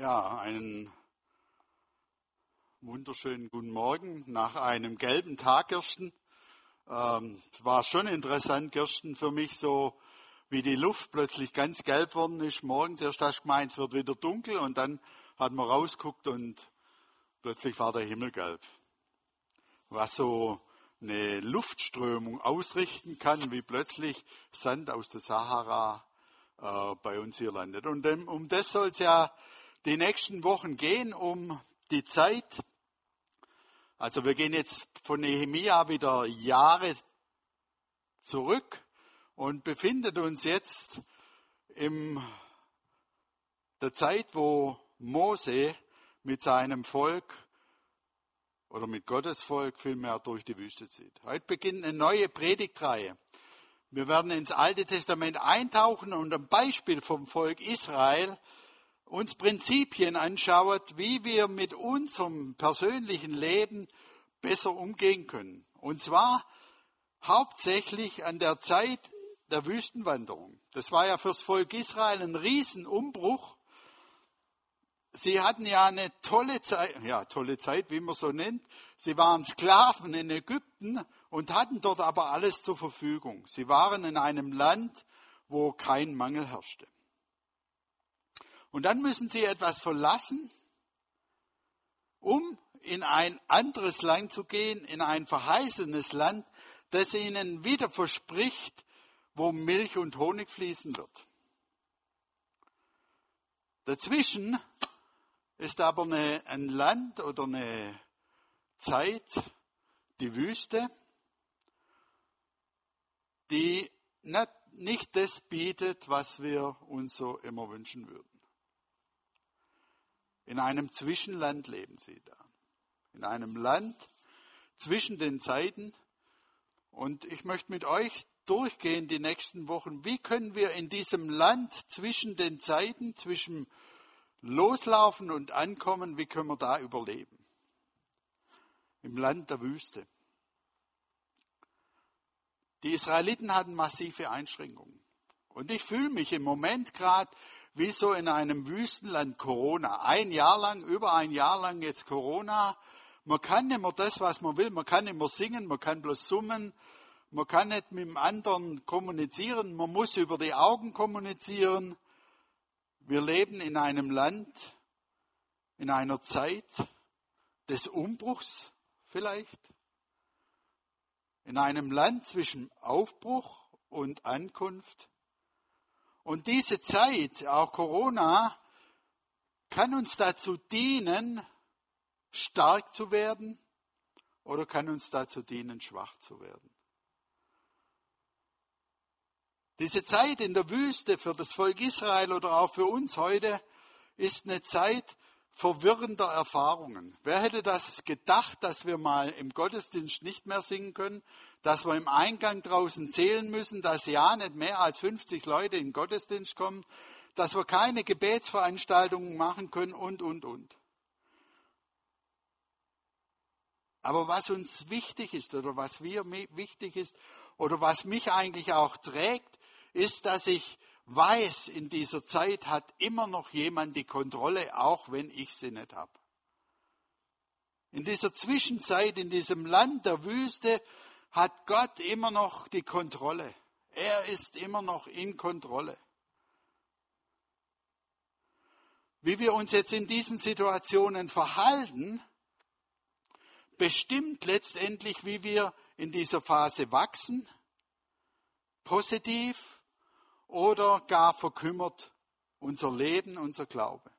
Ja, einen wunderschönen guten Morgen nach einem gelben Tag, Kirsten. Ähm, war schon interessant, Kirsten, für mich so, wie die Luft plötzlich ganz gelb worden ist. Morgens erst hast du gemeint, es wird wieder dunkel und dann hat man rausguckt und plötzlich war der Himmel gelb. Was so eine Luftströmung ausrichten kann, wie plötzlich Sand aus der Sahara äh, bei uns hier landet. Und um, um das soll es ja die nächsten Wochen gehen, um die Zeit. Also wir gehen jetzt von Nehemia wieder Jahre zurück und befinden uns jetzt in der Zeit, wo Mose mit seinem Volk oder mit Gottes Volk vielmehr durch die Wüste zieht. Heute beginnt eine neue Predigtreihe. Wir werden ins Alte Testament eintauchen und am Beispiel vom Volk Israel uns Prinzipien anschaut, wie wir mit unserem persönlichen Leben besser umgehen können. Und zwar hauptsächlich an der Zeit der Wüstenwanderung. Das war ja fürs Volk Israel ein Riesenumbruch. Sie hatten ja eine tolle Zeit, ja, tolle Zeit, wie man so nennt. Sie waren Sklaven in Ägypten und hatten dort aber alles zur Verfügung. Sie waren in einem Land, wo kein Mangel herrschte. Und dann müssen sie etwas verlassen, um in ein anderes Land zu gehen, in ein verheißenes Land, das ihnen wieder verspricht, wo Milch und Honig fließen wird. Dazwischen ist aber eine, ein Land oder eine Zeit, die Wüste, die nicht das bietet, was wir uns so immer wünschen würden. In einem Zwischenland leben sie da. In einem Land zwischen den Zeiten. Und ich möchte mit euch durchgehen die nächsten Wochen. Wie können wir in diesem Land zwischen den Zeiten, zwischen Loslaufen und Ankommen, wie können wir da überleben? Im Land der Wüste. Die Israeliten hatten massive Einschränkungen. Und ich fühle mich im Moment gerade wie so in einem Wüstenland Corona. Ein Jahr lang, über ein Jahr lang jetzt Corona. Man kann nicht mehr das, was man will. Man kann nicht mehr singen, man kann bloß summen. Man kann nicht mit dem anderen kommunizieren. Man muss über die Augen kommunizieren. Wir leben in einem Land, in einer Zeit des Umbruchs vielleicht. In einem Land zwischen Aufbruch und Ankunft. Und diese Zeit, auch Corona, kann uns dazu dienen, stark zu werden oder kann uns dazu dienen, schwach zu werden. Diese Zeit in der Wüste für das Volk Israel oder auch für uns heute ist eine Zeit verwirrender Erfahrungen. Wer hätte das gedacht, dass wir mal im Gottesdienst nicht mehr singen können, dass wir im Eingang draußen zählen müssen, dass ja nicht mehr als 50 Leute in den Gottesdienst kommen, dass wir keine Gebetsveranstaltungen machen können und, und, und. Aber was uns wichtig ist oder was mir wichtig ist oder was mich eigentlich auch trägt, ist, dass ich weiß, in dieser Zeit hat immer noch jemand die Kontrolle, auch wenn ich sie nicht habe. In dieser Zwischenzeit, in diesem Land der Wüste, hat Gott immer noch die Kontrolle. Er ist immer noch in Kontrolle. Wie wir uns jetzt in diesen Situationen verhalten, bestimmt letztendlich, wie wir in dieser Phase wachsen, positiv oder gar verkümmert unser Leben, unser Glaube.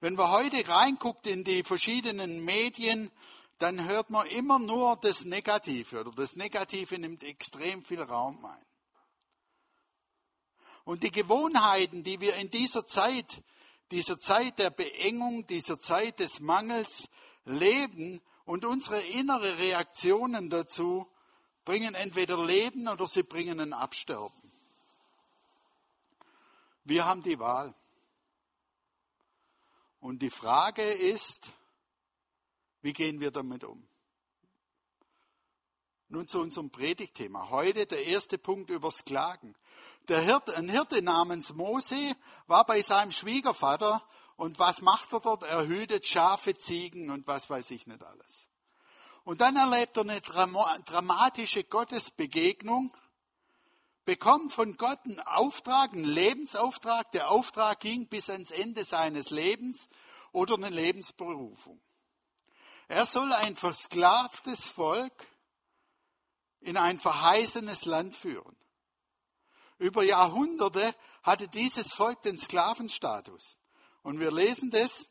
Wenn wir heute reinguckt in die verschiedenen Medien, dann hört man immer nur das Negative oder das Negative nimmt extrem viel Raum ein. Und die Gewohnheiten, die wir in dieser Zeit, dieser Zeit der Beengung, dieser Zeit des Mangels leben und unsere innere Reaktionen dazu bringen entweder Leben oder sie bringen ein Absterben. Wir haben die Wahl. Und die Frage ist, wie gehen wir damit um? Nun zu unserem Predigtthema. Heute der erste Punkt übers Klagen. Der Hirte, ein Hirte namens Mose war bei seinem Schwiegervater Und was macht er dort? Er hütet Schafe, Ziegen und was weiß ich nicht alles. Und dann erlebt er eine dramatische Gottesbegegnung, bekommt von Gott einen Auftrag, einen Lebensauftrag. Der Auftrag ging bis ans Ende seines Lebens oder eine Lebensberufung. Er soll ein versklavtes Volk in ein verheißenes Land führen. Über Jahrhunderte hatte dieses Volk den Sklavenstatus. Und wir lesen das.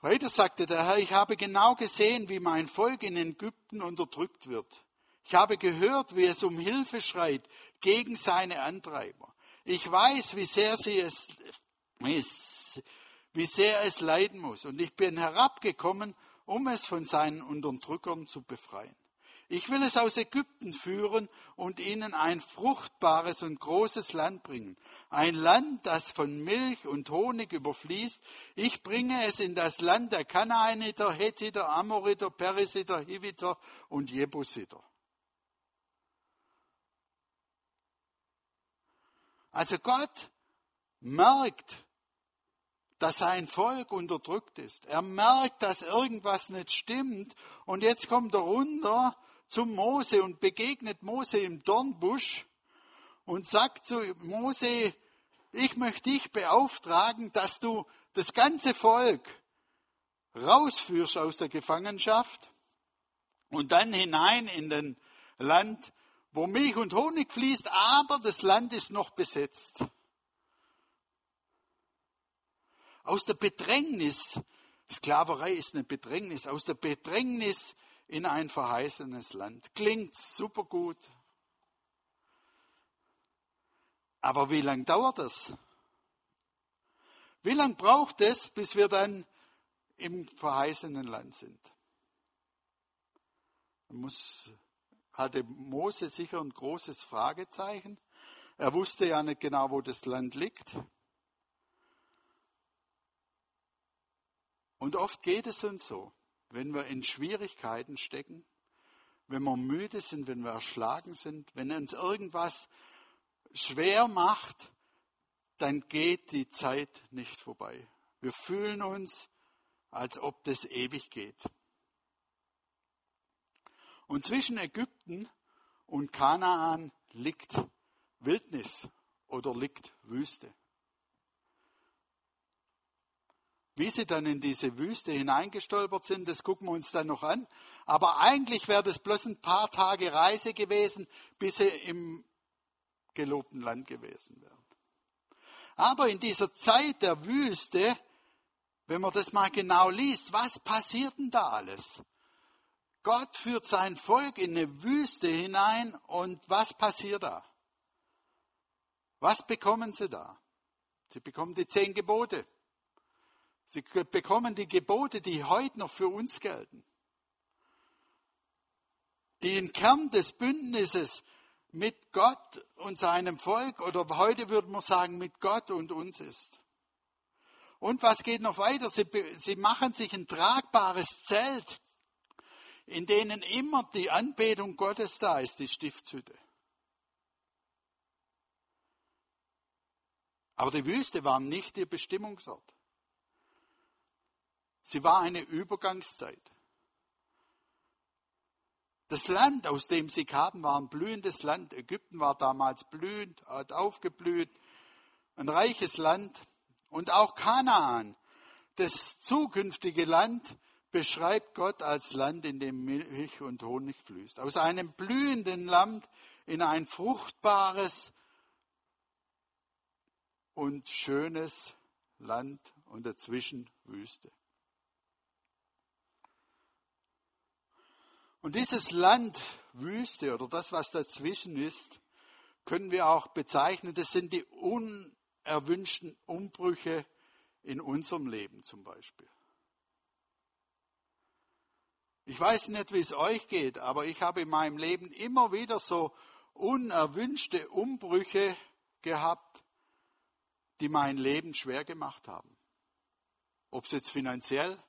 Weiter sagte der Herr, ich habe genau gesehen, wie mein Volk in Ägypten unterdrückt wird. Ich habe gehört, wie es um Hilfe schreit gegen seine Antreiber. Ich weiß, wie sehr sie es, wie sehr es leiden muss. Und ich bin herabgekommen, um es von seinen Unterdrückern zu befreien. Ich will es aus Ägypten führen und ihnen ein fruchtbares und großes Land bringen. Ein Land, das von Milch und Honig überfließt. Ich bringe es in das Land der Kanaaniter, Hethiter, Amoriter, Perisiter, Hiviter und Jebusiter. Also Gott merkt, dass sein Volk unterdrückt ist. Er merkt, dass irgendwas nicht stimmt. Und jetzt kommt er runter zum Mose und begegnet Mose im Dornbusch und sagt zu Mose, ich möchte dich beauftragen, dass du das ganze Volk rausführst aus der Gefangenschaft und dann hinein in den Land, wo Milch und Honig fließt, aber das Land ist noch besetzt. Aus der Bedrängnis, Sklaverei ist eine Bedrängnis, aus der Bedrängnis in ein verheißenes Land. Klingt super gut. Aber wie lange dauert das? Wie lange braucht es, bis wir dann im verheißenen Land sind? Muss, hatte Mose sicher ein großes Fragezeichen. Er wusste ja nicht genau, wo das Land liegt. Und oft geht es uns so wenn wir in Schwierigkeiten stecken, wenn wir müde sind, wenn wir erschlagen sind, wenn uns irgendwas schwer macht, dann geht die Zeit nicht vorbei. Wir fühlen uns, als ob das ewig geht. Und zwischen Ägypten und Kanaan liegt Wildnis oder liegt Wüste. Wie sie dann in diese Wüste hineingestolpert sind, das gucken wir uns dann noch an. Aber eigentlich wäre das bloß ein paar Tage Reise gewesen, bis sie im gelobten Land gewesen wären. Aber in dieser Zeit der Wüste, wenn man das mal genau liest, was passiert denn da alles? Gott führt sein Volk in eine Wüste hinein und was passiert da? Was bekommen sie da? Sie bekommen die zehn Gebote. Sie bekommen die Gebote, die heute noch für uns gelten. Die im Kern des Bündnisses mit Gott und seinem Volk oder heute würde man sagen mit Gott und uns ist. Und was geht noch weiter? Sie, sie machen sich ein tragbares Zelt, in denen immer die Anbetung Gottes da ist, die Stiftshütte. Aber die Wüste war nicht ihr Bestimmungsort. Sie war eine Übergangszeit. Das Land, aus dem sie kamen, war ein blühendes Land. Ägypten war damals blühend, hat aufgeblüht, ein reiches Land. Und auch Kanaan, das zukünftige Land, beschreibt Gott als Land, in dem Milch und Honig fließt. Aus einem blühenden Land in ein fruchtbares und schönes Land und dazwischen Wüste. Und dieses Land Wüste oder das, was dazwischen ist, können wir auch bezeichnen, das sind die unerwünschten Umbrüche in unserem Leben zum Beispiel. Ich weiß nicht, wie es euch geht, aber ich habe in meinem Leben immer wieder so unerwünschte Umbrüche gehabt, die mein Leben schwer gemacht haben. Ob es jetzt finanziell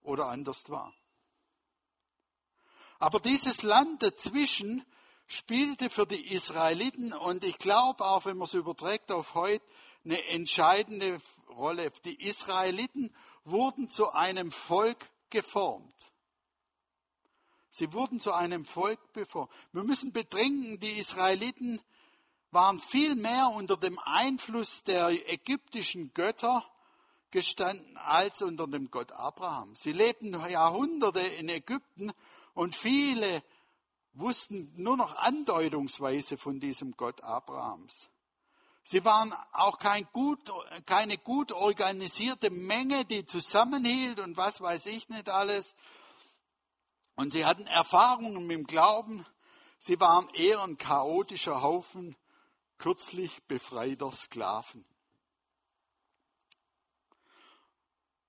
oder anders war. Aber dieses Land dazwischen spielte für die Israeliten und ich glaube auch, wenn man es überträgt auf heute, eine entscheidende Rolle. Die Israeliten wurden zu einem Volk geformt. Sie wurden zu einem Volk beformt. Wir müssen betrinken, die Israeliten waren viel mehr unter dem Einfluss der ägyptischen Götter gestanden als unter dem Gott Abraham. Sie lebten Jahrhunderte in Ägypten und viele wussten nur noch andeutungsweise von diesem Gott Abrahams. Sie waren auch kein gut, keine gut organisierte Menge, die zusammenhielt und was weiß ich nicht alles. Und sie hatten Erfahrungen mit dem Glauben. Sie waren eher ein chaotischer Haufen kürzlich befreiter Sklaven.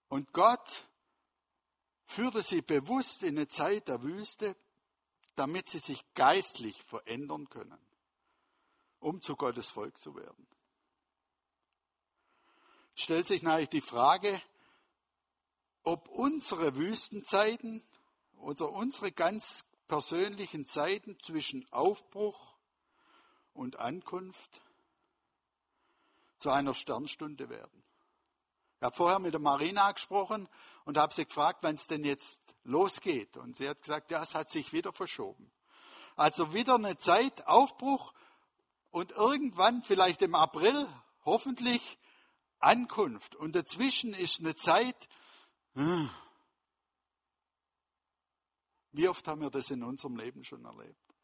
Und Gott führte sie bewusst in eine Zeit der Wüste, damit sie sich geistlich verändern können, um zu Gottes Volk zu werden. Stellt sich natürlich die Frage, ob unsere Wüstenzeiten oder unsere ganz persönlichen Zeiten zwischen Aufbruch und Ankunft zu einer Sternstunde werden. Ich habe vorher mit der Marina gesprochen und habe sie gefragt, wann es denn jetzt losgeht. Und sie hat gesagt, ja, es hat sich wieder verschoben. Also wieder eine Zeit, Aufbruch und irgendwann, vielleicht im April, hoffentlich Ankunft. Und dazwischen ist eine Zeit, hm. wie oft haben wir das in unserem Leben schon erlebt?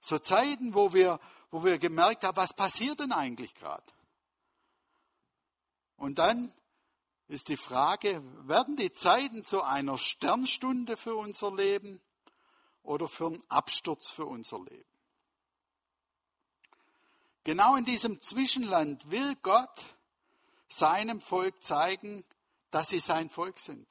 So Zeiten, wo wir, wo wir gemerkt haben, was passiert denn eigentlich gerade? Und dann ist die Frage, werden die Zeiten zu einer Sternstunde für unser Leben oder für einen Absturz für unser Leben? Genau in diesem Zwischenland will Gott seinem Volk zeigen, dass sie sein Volk sind.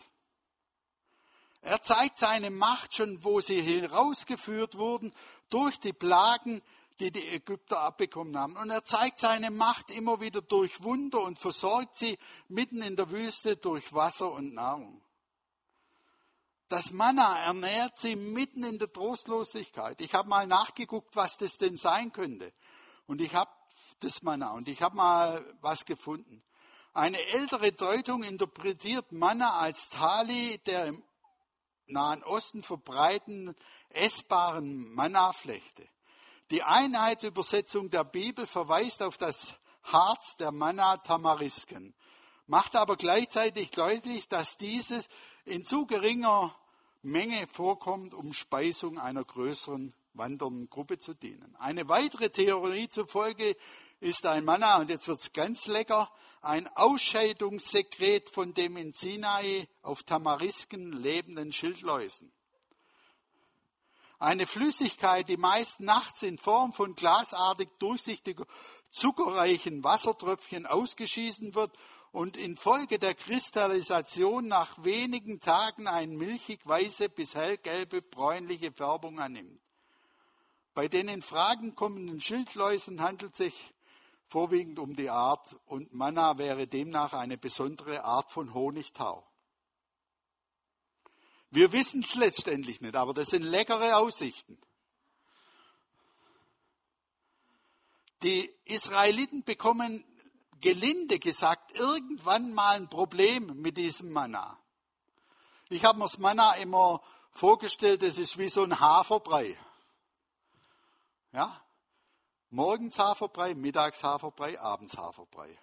Er zeigt seine Macht schon, wo sie herausgeführt wurden durch die Plagen, die die Ägypter abbekommen haben. Und er zeigt seine Macht immer wieder durch Wunder und versorgt sie mitten in der Wüste durch Wasser und Nahrung. Das Manna ernährt sie mitten in der Trostlosigkeit. Ich habe mal nachgeguckt, was das denn sein könnte. Und ich habe das Manna und ich habe mal was gefunden. Eine ältere Deutung interpretiert Manna als Tali der im Nahen Osten verbreiteten essbaren Manna-Flechte. Die Einheitsübersetzung der Bibel verweist auf das Harz der Manna-Tamarisken, macht aber gleichzeitig deutlich, dass dieses in zu geringer Menge vorkommt, um Speisung einer größeren wandernden Gruppe zu dienen. Eine weitere Theorie zufolge ist ein Manna, und jetzt wird's ganz lecker, ein Ausscheidungssekret von dem in Sinai auf Tamarisken lebenden Schildläusen. Eine Flüssigkeit, die meist nachts in Form von glasartig durchsichtiger, zuckerreichen Wassertröpfchen ausgeschieden wird und infolge der Kristallisation nach wenigen Tagen eine milchig-weiße bis hellgelbe bräunliche Färbung annimmt. Bei den in Fragen kommenden Schildläusen handelt es sich vorwiegend um die Art und Manna wäre demnach eine besondere Art von Honigtau. Wir wissen es letztendlich nicht, aber das sind leckere Aussichten. Die Israeliten bekommen gelinde gesagt irgendwann mal ein Problem mit diesem Manna. Ich habe mir das Manna immer vorgestellt, das ist wie so ein Haferbrei. Ja? Morgens Haferbrei, mittags Haferbrei, abends Haferbrei.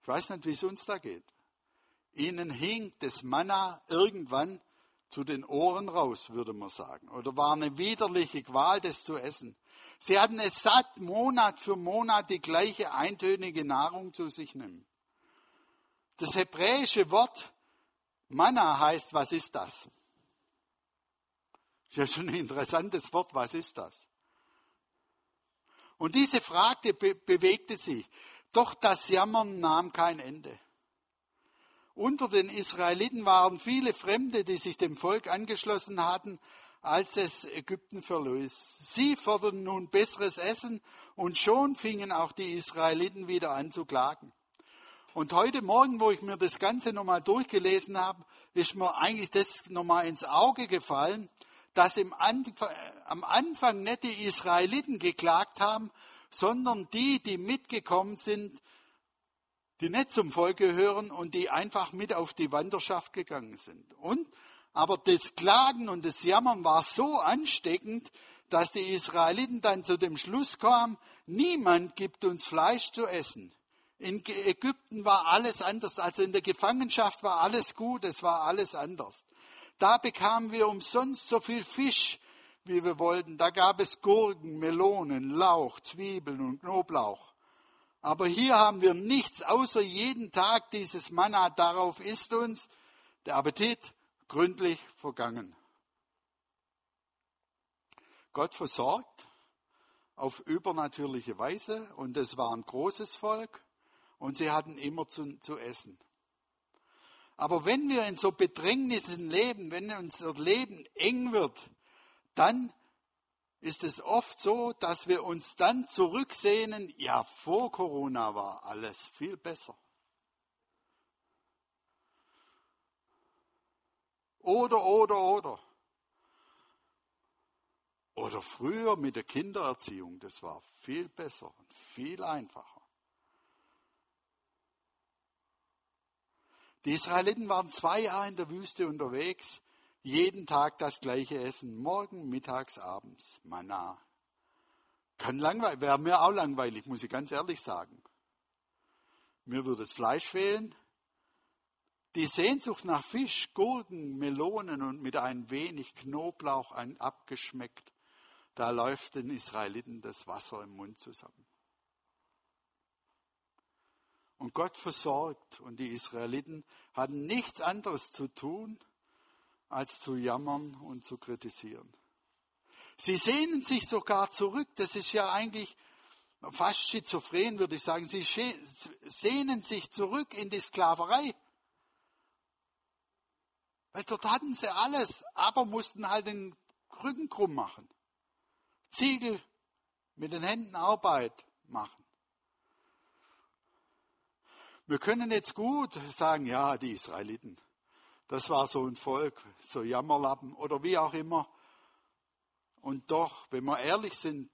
Ich weiß nicht, wie es uns da geht. Ihnen hing das Manna irgendwann zu den Ohren raus, würde man sagen. Oder war eine widerliche Qual, das zu essen. Sie hatten es satt, Monat für Monat die gleiche eintönige Nahrung zu sich nehmen. Das hebräische Wort Manna heißt, was ist das? Ist ja schon ein interessantes Wort, was ist das? Und diese Frage be bewegte sich. Doch das Jammern nahm kein Ende. Unter den Israeliten waren viele Fremde, die sich dem Volk angeschlossen hatten, als es Ägypten verlös. Sie forderten nun besseres Essen und schon fingen auch die Israeliten wieder an zu klagen. Und heute Morgen, wo ich mir das Ganze nochmal durchgelesen habe, ist mir eigentlich das nochmal ins Auge gefallen, dass im Anfang, am Anfang nicht die Israeliten geklagt haben, sondern die, die mitgekommen sind, die nicht zum Volk gehören und die einfach mit auf die Wanderschaft gegangen sind. Und aber das Klagen und das Jammern war so ansteckend, dass die Israeliten dann zu dem Schluss kamen, niemand gibt uns Fleisch zu essen. In Ägypten war alles anders, also in der Gefangenschaft war alles gut, es war alles anders. Da bekamen wir umsonst so viel Fisch, wie wir wollten. Da gab es Gurken, Melonen, Lauch, Zwiebeln und Knoblauch. Aber hier haben wir nichts außer jeden Tag dieses Manna. Darauf ist uns der Appetit gründlich vergangen. Gott versorgt auf übernatürliche Weise und es war ein großes Volk und sie hatten immer zu, zu essen. Aber wenn wir in so Bedrängnissen leben, wenn unser Leben eng wird, dann ist es oft so, dass wir uns dann zurücksehnen, ja, vor Corona war alles viel besser. Oder, oder, oder. Oder früher mit der Kindererziehung, das war viel besser und viel einfacher. Die Israeliten waren zwei Jahre in der Wüste unterwegs, jeden Tag das gleiche Essen, morgen, mittags, abends, Manna. Kann langweilig, wäre mir auch langweilig, muss ich ganz ehrlich sagen. Mir würde das Fleisch fehlen. Die Sehnsucht nach Fisch, Gurken, Melonen und mit ein wenig Knoblauch abgeschmeckt, da läuft den Israeliten das Wasser im Mund zusammen. Und Gott versorgt und die Israeliten hatten nichts anderes zu tun, als zu jammern und zu kritisieren. Sie sehnen sich sogar zurück, das ist ja eigentlich fast schizophren, würde ich sagen. Sie sehnen sich zurück in die Sklaverei. Weil dort hatten sie alles, aber mussten halt den Rücken krumm machen. Ziegel mit den Händen Arbeit machen. Wir können jetzt gut sagen, ja, die Israeliten, das war so ein Volk, so Jammerlappen oder wie auch immer. Und doch, wenn wir ehrlich sind,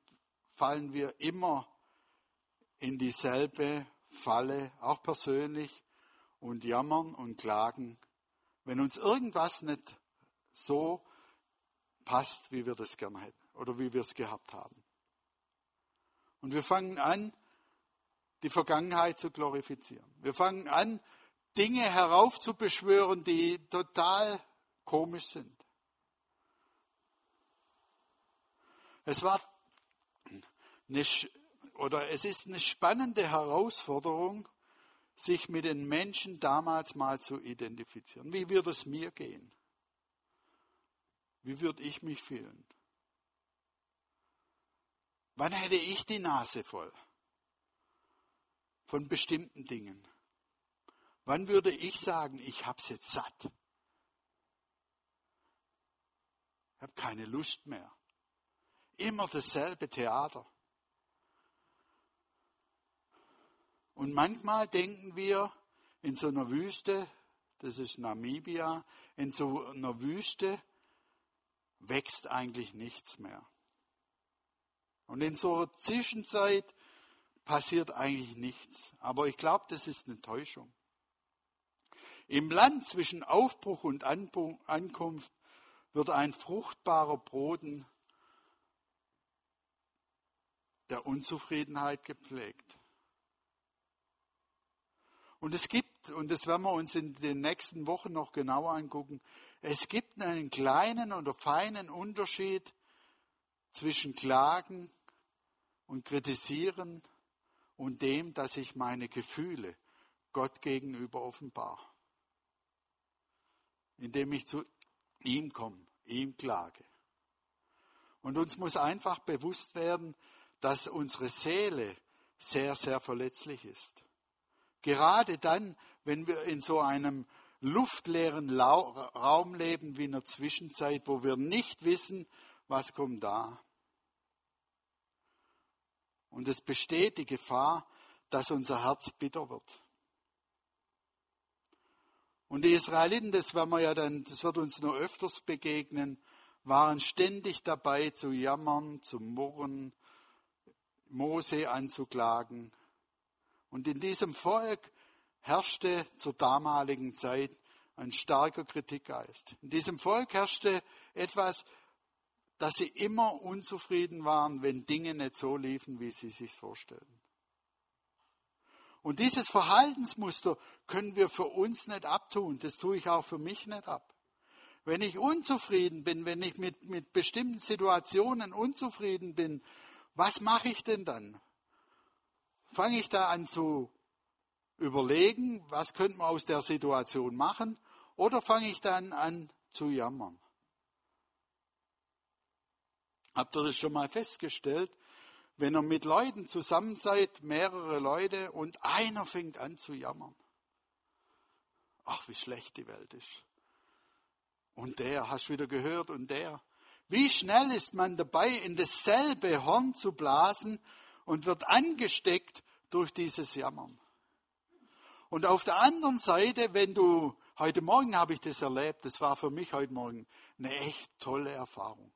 fallen wir immer in dieselbe Falle, auch persönlich, und jammern und klagen, wenn uns irgendwas nicht so passt, wie wir das gerne hätten oder wie wir es gehabt haben. Und wir fangen an, die Vergangenheit zu glorifizieren. Wir fangen an, Dinge heraufzubeschwören, die total komisch sind. Es war eine, oder es ist eine spannende Herausforderung, sich mit den Menschen damals mal zu identifizieren. Wie würde es mir gehen? Wie würde ich mich fühlen? Wann hätte ich die Nase voll von bestimmten Dingen? Wann würde ich sagen, ich habe es jetzt satt? Ich habe keine Lust mehr. Immer dasselbe Theater. Und manchmal denken wir in so einer Wüste, das ist Namibia, in so einer Wüste wächst eigentlich nichts mehr. Und in so einer Zwischenzeit passiert eigentlich nichts. Aber ich glaube, das ist eine Täuschung. Im Land zwischen Aufbruch und Ankunft wird ein fruchtbarer Boden der Unzufriedenheit gepflegt. Und es gibt, und das werden wir uns in den nächsten Wochen noch genauer angucken, es gibt einen kleinen oder feinen Unterschied zwischen Klagen und Kritisieren und dem, dass ich meine Gefühle Gott gegenüber offenbar indem ich zu ihm komme, ihm klage. Und uns muss einfach bewusst werden, dass unsere Seele sehr, sehr verletzlich ist. Gerade dann, wenn wir in so einem luftleeren Raum leben wie in der Zwischenzeit, wo wir nicht wissen, was kommt da. Und es besteht die Gefahr, dass unser Herz bitter wird. Und die Israeliten, das werden wir ja dann, das wird uns nur öfters begegnen, waren ständig dabei zu jammern, zu murren, Mose anzuklagen. Und in diesem Volk herrschte zur damaligen Zeit ein starker Kritikgeist. In diesem Volk herrschte etwas, dass sie immer unzufrieden waren, wenn Dinge nicht so liefen, wie sie sich vorstellen. Und dieses Verhaltensmuster können wir für uns nicht abtun. Das tue ich auch für mich nicht ab. Wenn ich unzufrieden bin, wenn ich mit, mit bestimmten Situationen unzufrieden bin, was mache ich denn dann? Fange ich da an zu überlegen, was könnte man aus der Situation machen? Oder fange ich dann an zu jammern? Habt ihr das schon mal festgestellt? Wenn ihr mit Leuten zusammen seid, mehrere Leute, und einer fängt an zu jammern. Ach, wie schlecht die Welt ist. Und der, hast du wieder gehört, und der. Wie schnell ist man dabei, in dasselbe Horn zu blasen und wird angesteckt durch dieses Jammern. Und auf der anderen Seite, wenn du, heute Morgen habe ich das erlebt, das war für mich heute Morgen eine echt tolle Erfahrung.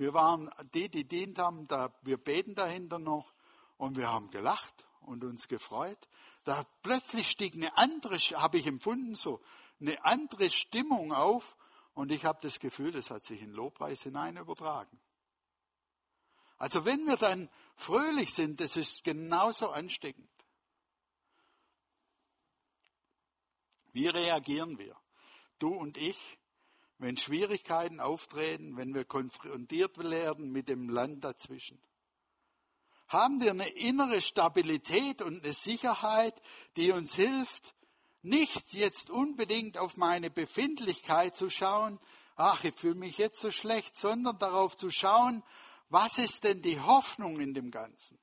Wir waren die, die dient haben, da, wir beten dahinter noch und wir haben gelacht und uns gefreut. Da plötzlich stieg eine andere, habe ich empfunden so, eine andere Stimmung auf und ich habe das Gefühl, das hat sich in Lobpreis hinein übertragen. Also wenn wir dann fröhlich sind, das ist genauso ansteckend. Wie reagieren wir? Du und ich, wenn Schwierigkeiten auftreten, wenn wir konfrontiert werden mit dem Land dazwischen? Haben wir eine innere Stabilität und eine Sicherheit, die uns hilft, nicht jetzt unbedingt auf meine Befindlichkeit zu schauen, ach, ich fühle mich jetzt so schlecht, sondern darauf zu schauen, was ist denn die Hoffnung in dem Ganzen?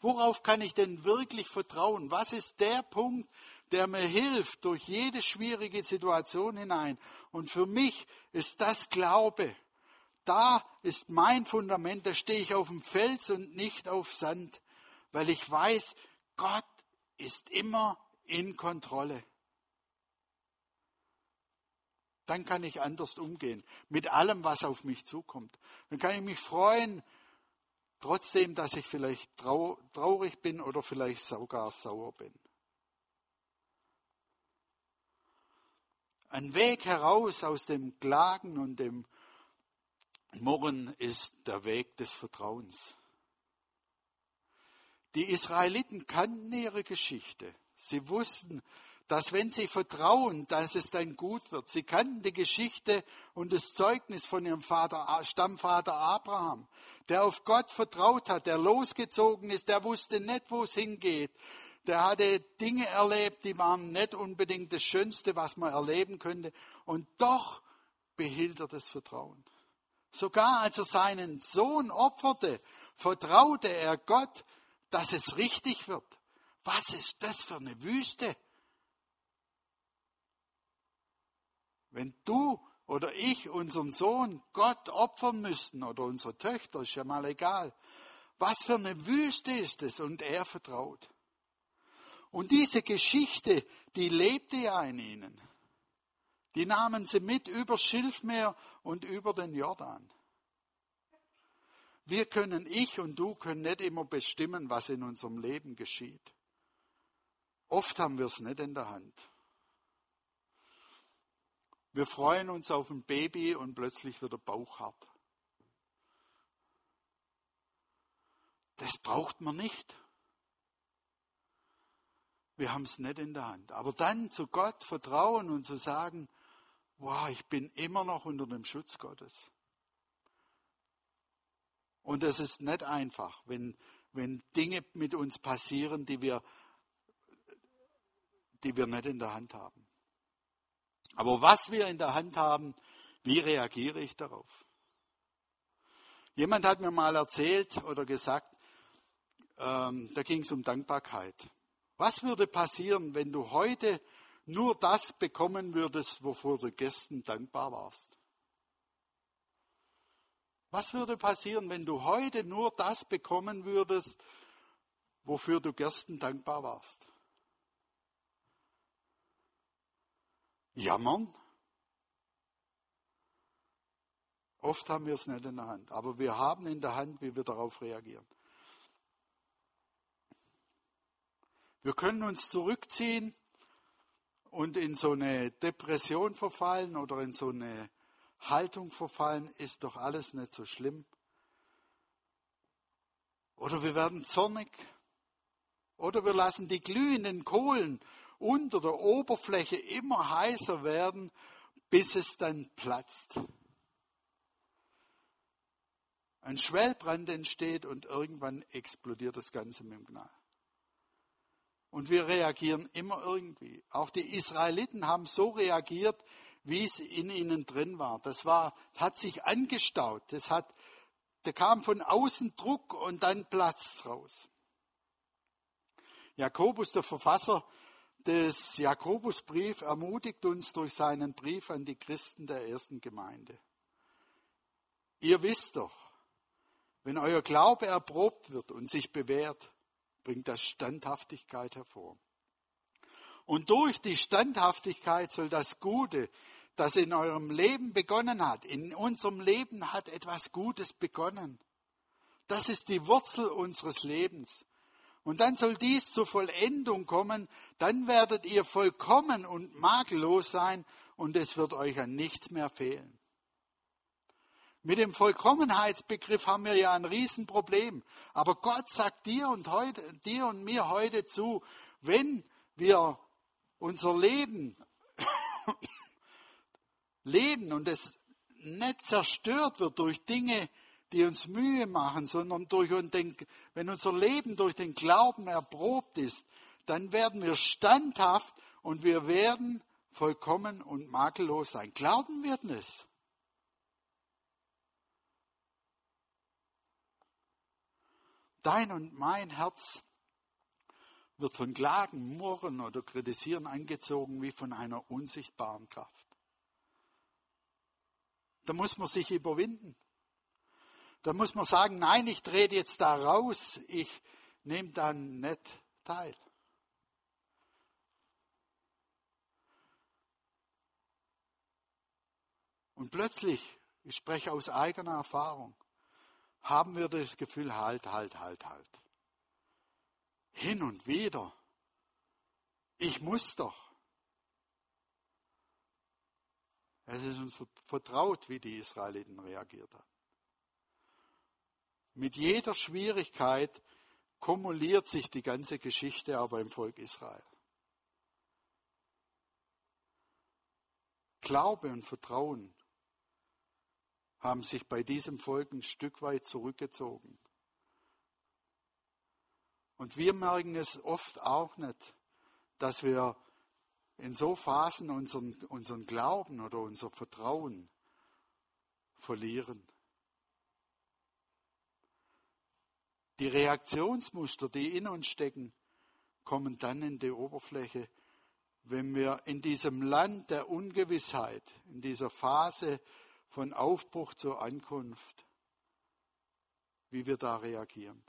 Worauf kann ich denn wirklich vertrauen? Was ist der Punkt, der mir hilft durch jede schwierige Situation hinein. Und für mich ist das Glaube. Da ist mein Fundament, da stehe ich auf dem Fels und nicht auf Sand, weil ich weiß, Gott ist immer in Kontrolle. Dann kann ich anders umgehen mit allem, was auf mich zukommt. Dann kann ich mich freuen, trotzdem, dass ich vielleicht traurig bin oder vielleicht sogar sauer bin. Ein Weg heraus aus dem Klagen und dem Murren ist der Weg des Vertrauens. Die Israeliten kannten ihre Geschichte. Sie wussten, dass wenn sie vertrauen, dass es dann gut wird. Sie kannten die Geschichte und das Zeugnis von ihrem Vater, Stammvater Abraham, der auf Gott vertraut hat, der losgezogen ist, der wusste nicht, wo es hingeht der hatte Dinge erlebt, die waren nicht unbedingt das Schönste, was man erleben könnte. Und doch behielt er das Vertrauen. Sogar als er seinen Sohn opferte, vertraute er Gott, dass es richtig wird. Was ist das für eine Wüste? Wenn du oder ich unseren Sohn Gott opfern müssten oder unsere Töchter, ist ja mal egal. Was für eine Wüste ist es? Und er vertraut. Und diese Geschichte, die lebte ja in ihnen. Die nahmen sie mit über Schilfmeer und über den Jordan. Wir können, ich und du können nicht immer bestimmen, was in unserem Leben geschieht. Oft haben wir es nicht in der Hand. Wir freuen uns auf ein Baby und plötzlich wird der Bauch hart. Das braucht man nicht. Wir haben es nicht in der Hand. Aber dann zu Gott vertrauen und zu sagen, wow, ich bin immer noch unter dem Schutz Gottes. Und das ist nicht einfach, wenn, wenn Dinge mit uns passieren, die wir, die wir nicht in der Hand haben. Aber was wir in der Hand haben, wie reagiere ich darauf? Jemand hat mir mal erzählt oder gesagt, ähm, da ging es um Dankbarkeit. Was würde passieren, wenn du heute nur das bekommen würdest, wofür du gestern dankbar warst? Was würde passieren, wenn du heute nur das bekommen würdest, wofür du gestern dankbar warst? Jammern? Oft haben wir es nicht in der Hand, aber wir haben in der Hand, wie wir darauf reagieren. Wir können uns zurückziehen und in so eine Depression verfallen oder in so eine Haltung verfallen, ist doch alles nicht so schlimm. Oder wir werden zornig. Oder wir lassen die glühenden Kohlen unter der Oberfläche immer heißer werden, bis es dann platzt. Ein Schwellbrand entsteht und irgendwann explodiert das Ganze mit dem Knall. Und wir reagieren immer irgendwie. Auch die Israeliten haben so reagiert, wie es in ihnen drin war. Das war, hat sich angestaut. Das hat, da kam von außen Druck und dann Platz raus. Jakobus, der Verfasser des Jakobusbrief, ermutigt uns durch seinen Brief an die Christen der ersten Gemeinde. Ihr wisst doch, wenn euer Glaube erprobt wird und sich bewährt, bringt das Standhaftigkeit hervor. Und durch die Standhaftigkeit soll das Gute, das in eurem Leben begonnen hat, in unserem Leben hat etwas Gutes begonnen. Das ist die Wurzel unseres Lebens. Und dann soll dies zur Vollendung kommen, dann werdet ihr vollkommen und makellos sein und es wird euch an nichts mehr fehlen. Mit dem Vollkommenheitsbegriff haben wir ja ein Riesenproblem. Aber Gott sagt dir und, heute, dir und mir heute zu, wenn wir unser Leben leben und es nicht zerstört wird durch Dinge, die uns Mühe machen, sondern durch den, wenn unser Leben durch den Glauben erprobt ist, dann werden wir standhaft und wir werden vollkommen und makellos sein. Glauben wir es? Dein und mein Herz wird von Klagen, Murren oder Kritisieren angezogen wie von einer unsichtbaren Kraft. Da muss man sich überwinden. Da muss man sagen, nein, ich trete jetzt da raus, ich nehme dann nicht teil. Und plötzlich, ich spreche aus eigener Erfahrung, haben wir das Gefühl, halt, halt, halt, halt. Hin und wieder. Ich muss doch. Es ist uns vertraut, wie die Israeliten reagiert haben. Mit jeder Schwierigkeit kumuliert sich die ganze Geschichte aber im Volk Israel. Glaube und Vertrauen haben sich bei diesem Volk ein Stück weit zurückgezogen. Und wir merken es oft auch nicht, dass wir in so Phasen unseren, unseren Glauben oder unser Vertrauen verlieren. Die Reaktionsmuster, die in uns stecken, kommen dann in die Oberfläche, wenn wir in diesem Land der Ungewissheit, in dieser Phase von Aufbruch zur Ankunft, wie wir da reagieren.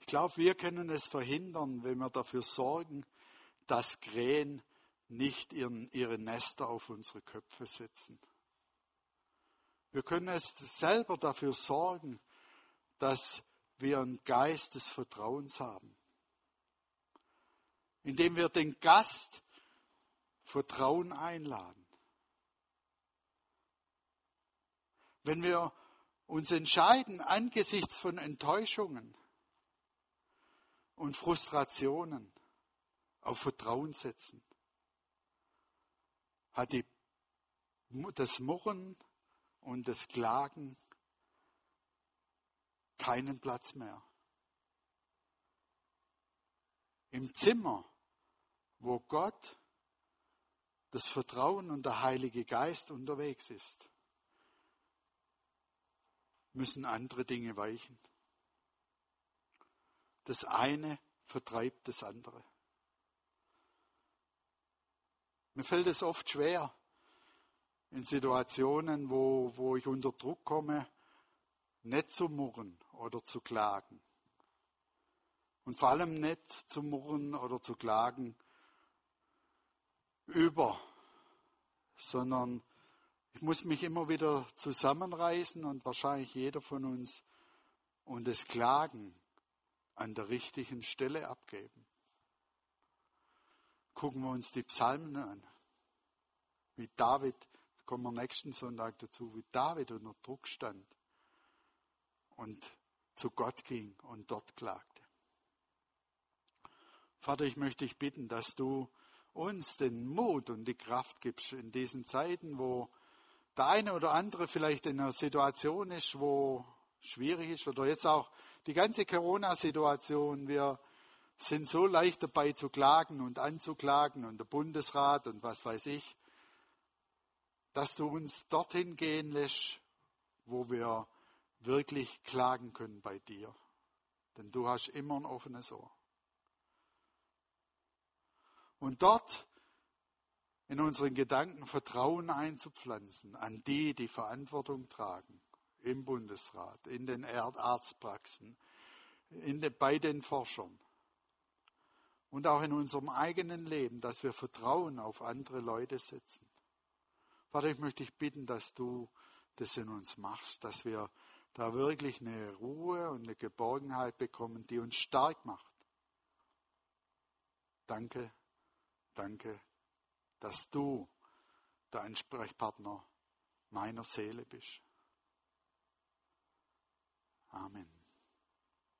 Ich glaube, wir können es verhindern, wenn wir dafür sorgen, dass Krähen nicht ihren, ihre Nester auf unsere Köpfe setzen. Wir können es selber dafür sorgen, dass wir einen Geist des Vertrauens haben, indem wir den Gast Vertrauen einladen. Wenn wir uns entscheiden angesichts von Enttäuschungen und Frustrationen auf Vertrauen setzen, hat die, das Murren und das Klagen keinen Platz mehr. Im Zimmer, wo Gott, das Vertrauen und der Heilige Geist unterwegs ist, müssen andere Dinge weichen. Das eine vertreibt das andere. Mir fällt es oft schwer, in Situationen, wo, wo ich unter Druck komme, nicht zu murren oder zu klagen. Und vor allem nicht zu murren oder zu klagen über, sondern ich muss mich immer wieder zusammenreißen und wahrscheinlich jeder von uns und das Klagen an der richtigen Stelle abgeben. Gucken wir uns die Psalmen an. Wie David, kommen wir nächsten Sonntag dazu, wie David unter Druck stand und zu Gott ging und dort klagte. Vater, ich möchte dich bitten, dass du uns den Mut und die Kraft gibst in diesen Zeiten, wo der eine oder andere vielleicht in einer Situation ist, wo schwierig ist oder jetzt auch die ganze Corona-Situation. Wir sind so leicht dabei zu klagen und anzuklagen und der Bundesrat und was weiß ich, dass du uns dorthin gehen lässt, wo wir wirklich klagen können bei dir. Denn du hast immer ein offenes Ohr. Und dort in unseren Gedanken Vertrauen einzupflanzen an die, die Verantwortung tragen, im Bundesrat, in den Arztpraxen, in de, bei den Forschern und auch in unserem eigenen Leben, dass wir Vertrauen auf andere Leute setzen. Vater, ich möchte dich bitten, dass du das in uns machst, dass wir da wirklich eine Ruhe und eine Geborgenheit bekommen, die uns stark macht. Danke, danke, dass du der Ansprechpartner meiner Seele bist. Amen.